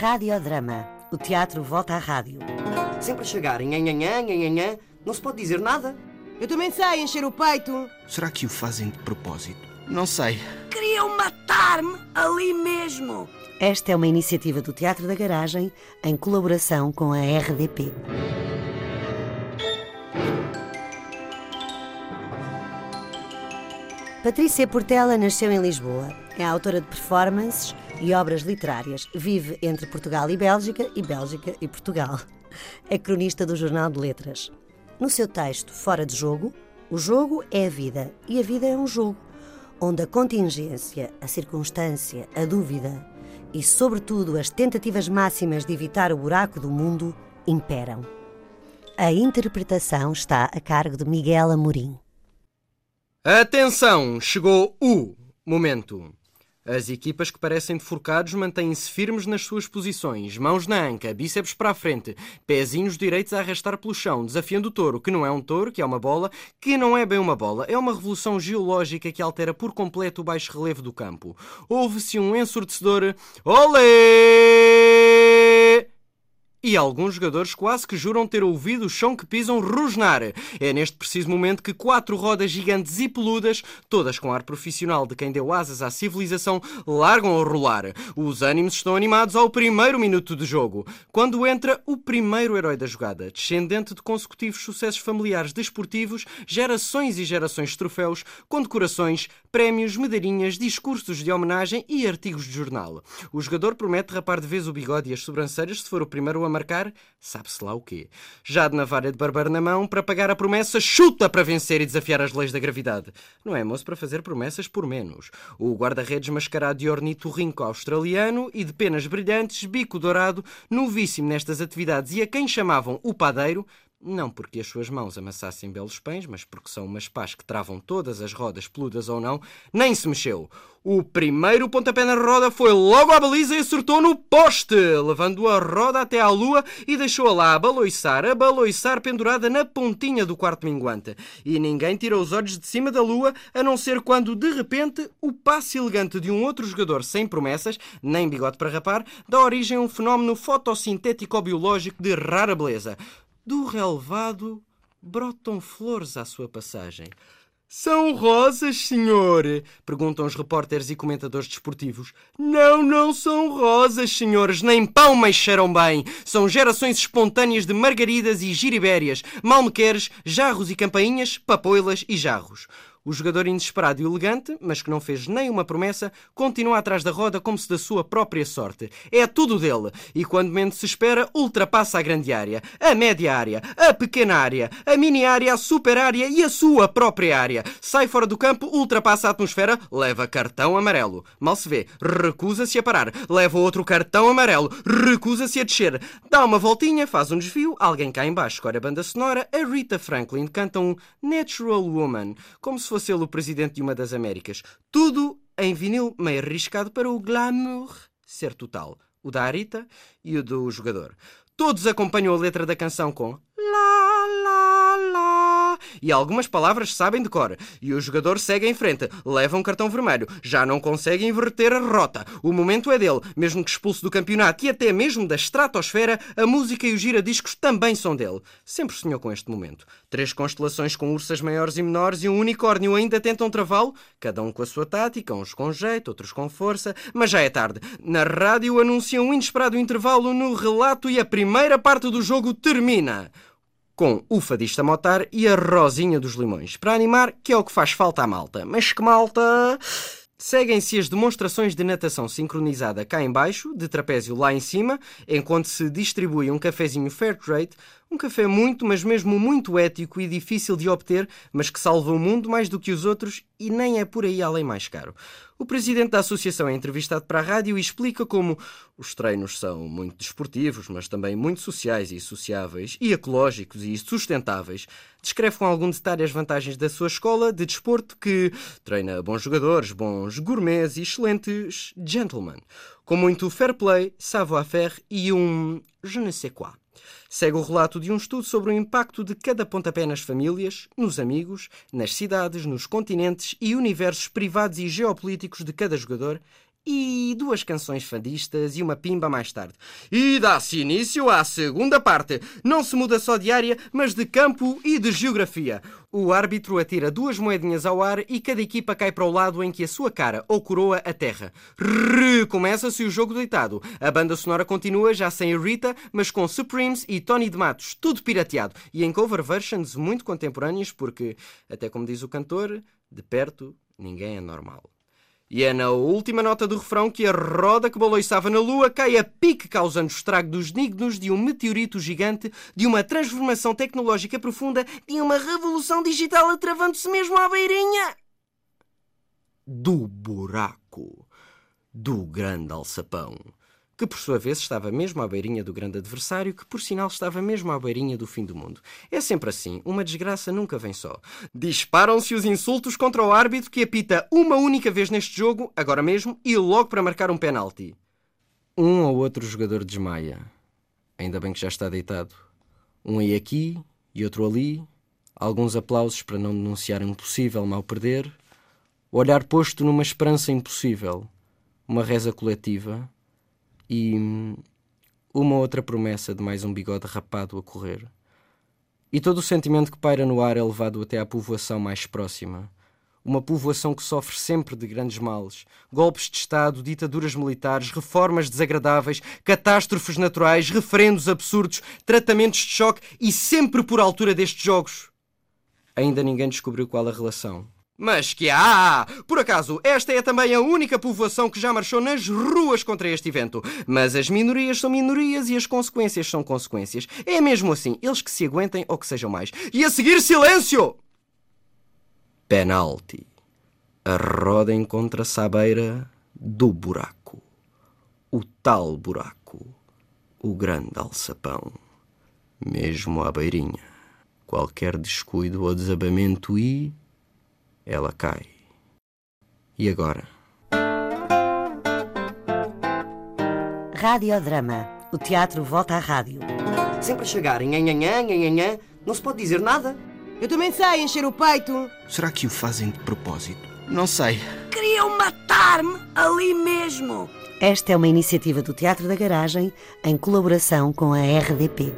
Radiodrama. O teatro volta à rádio. Sempre a chegar, nhanhanhã, nhanhanhã, não se pode dizer nada. Eu também sei encher o peito. Será que o fazem de propósito? Não sei. Queriam matar-me ali mesmo. Esta é uma iniciativa do Teatro da Garagem em colaboração com a RDP. Patrícia Portela nasceu em Lisboa. É autora de performances e obras literárias. Vive entre Portugal e Bélgica e Bélgica e Portugal. É cronista do Jornal de Letras. No seu texto Fora de Jogo, o jogo é a vida e a vida é um jogo, onde a contingência, a circunstância, a dúvida e, sobretudo, as tentativas máximas de evitar o buraco do mundo imperam. A interpretação está a cargo de Miguel Amorim. Atenção! Chegou o momento. As equipas que parecem deforcados mantêm-se firmes nas suas posições, mãos na anca, bíceps para a frente, pezinhos direitos a arrastar pelo chão, desafiando o touro, que não é um touro, que é uma bola, que não é bem uma bola, é uma revolução geológica que altera por completo o baixo relevo do campo. Houve-se um ensurdecedor Olé! E alguns jogadores quase que juram ter ouvido o chão que pisam rosnar. É neste preciso momento que quatro rodas gigantes e peludas, todas com ar profissional de quem deu asas à civilização, largam a rolar. Os ânimos estão animados ao primeiro minuto de jogo, quando entra o primeiro herói da jogada, descendente de consecutivos sucessos familiares desportivos, gerações e gerações de troféus, condecorações, prémios, medalhinhas, discursos de homenagem e artigos de jornal. O jogador promete rapar de vez o bigode e as sobrancelhas se for o primeiro a marcar, sabe-se lá o quê. Já de navalha de barbeiro na mão, para pagar a promessa, chuta para vencer e desafiar as leis da gravidade. Não é moço para fazer promessas por menos. O guarda-redes mascarado de ornitorrinco australiano e de penas brilhantes, bico dourado, novíssimo nestas atividades e a quem chamavam o padeiro, não porque as suas mãos amassassem belos pães, mas porque são umas pás que travam todas as rodas peludas ou não, nem se mexeu. O primeiro pontapé na roda foi logo à baliza e acertou no poste, levando a roda até à lua e deixou-a lá a baloiçar, a baloiçar pendurada na pontinha do quarto minguante. E ninguém tirou os olhos de cima da lua, a não ser quando, de repente, o passe elegante de um outro jogador sem promessas, nem bigode para rapar, dá origem a um fenómeno fotossintético-biológico de rara beleza. Do relevado brotam flores à sua passagem. São rosas, senhor? Perguntam os repórteres e comentadores desportivos. Não, não são rosas, senhores, nem pão mexeram bem. São gerações espontâneas de margaridas e giribérias, malmequeres, jarros e campainhas, papoilas e jarros. O jogador inesperado e elegante, mas que não fez nenhuma promessa, continua atrás da roda como se da sua própria sorte. É tudo dele. E quando menos se espera, ultrapassa a grande área, a média área, a pequena área, a mini área, a super área e a sua própria área. Sai fora do campo, ultrapassa a atmosfera, leva cartão amarelo. Mal se vê, recusa-se a parar, leva outro cartão amarelo, recusa-se a descer. Dá uma voltinha, faz um desvio, alguém cá embaixo escolhe a banda sonora, a Rita Franklin canta um Natural Woman, como se fosse ele o presidente de uma das Américas. Tudo em vinil meio arriscado para o glamour ser total. O da Arita e o do jogador. Todos acompanham a letra da canção com. E algumas palavras sabem de cor. E o jogador segue em frente, leva um cartão vermelho. Já não consegue inverter a rota. O momento é dele. Mesmo que expulso do campeonato e até mesmo da estratosfera, a música e os giradiscos também são dele. Sempre sonhou com este momento. Três constelações com ursas maiores e menores e um unicórnio ainda tentam travá-lo, cada um com a sua tática, uns com jeito, outros com força, mas já é tarde. Na rádio anunciam um inesperado intervalo no relato e a primeira parte do jogo termina com o fadista Motar e a Rosinha dos Limões, para animar, que é o que faz falta à malta. Mas que malta! Seguem-se as demonstrações de natação sincronizada cá em baixo, de trapézio lá em cima, enquanto se distribui um cafezinho Fairtrade, um café muito, mas mesmo muito ético e difícil de obter, mas que salva o mundo mais do que os outros e nem é por aí além mais caro. O presidente da associação é entrevistado para a rádio e explica como os treinos são muito desportivos, mas também muito sociais e sociáveis, e ecológicos e sustentáveis. Descreve com algum detalhe as vantagens da sua escola de desporto que treina bons jogadores, bons gourmets e excelentes gentlemen, com muito fair play, savoir-faire e um je ne sais quoi. Segue o relato de um estudo sobre o impacto de cada pontapé nas famílias, nos amigos, nas cidades, nos continentes e universos privados e geopolíticos de cada jogador e duas canções fadistas e uma pimba mais tarde. E dá-se início à segunda parte. Não se muda só de área, mas de campo e de geografia. O árbitro atira duas moedinhas ao ar e cada equipa cai para o lado em que a sua cara ou coroa a terra. Recomeça-se o jogo deitado. A banda sonora continua já sem Rita, mas com Supremes e Tony de Matos, tudo pirateado e em cover versions muito contemporâneas porque, até como diz o cantor, de perto ninguém é normal. E é na última nota do refrão que a roda que baloiçava na lua cai a pique, causando estrago dos dignos de um meteorito gigante, de uma transformação tecnológica profunda, de uma revolução digital atravando-se mesmo à beirinha do buraco do grande alçapão que por sua vez estava mesmo à beirinha do grande adversário, que por sinal estava mesmo à beirinha do fim do mundo. É sempre assim, uma desgraça nunca vem só. Disparam-se os insultos contra o árbitro que apita uma única vez neste jogo, agora mesmo, e logo para marcar um penalti. Um ou outro jogador desmaia. Ainda bem que já está deitado. Um aí aqui e outro ali. Alguns aplausos para não denunciar um possível mal perder. O olhar posto numa esperança impossível. Uma reza coletiva e uma outra promessa de mais um bigode rapado a correr. E todo o sentimento que paira no ar é levado até à povoação mais próxima. Uma povoação que sofre sempre de grandes males: golpes de Estado, ditaduras militares, reformas desagradáveis, catástrofes naturais, referendos absurdos, tratamentos de choque e sempre por altura destes jogos. Ainda ninguém descobriu qual a relação. Mas que há! Por acaso, esta é também a única povoação que já marchou nas ruas contra este evento. Mas as minorias são minorias e as consequências são consequências. É mesmo assim, eles que se aguentem ou que sejam mais. E a seguir, silêncio! Penalti. A roda encontra-se à beira do buraco. O tal buraco. O grande alçapão. Mesmo à beirinha. Qualquer descuido ou desabamento e ela cai. E agora? Radiodrama. O teatro volta à rádio. Sempre a chegar, nhanhanhã, nhanhanhã, não se pode dizer nada. Eu também sei encher o peito. Será que o fazem de propósito? Não sei. Queriam matar-me ali mesmo. Esta é uma iniciativa do Teatro da Garagem em colaboração com a RDP.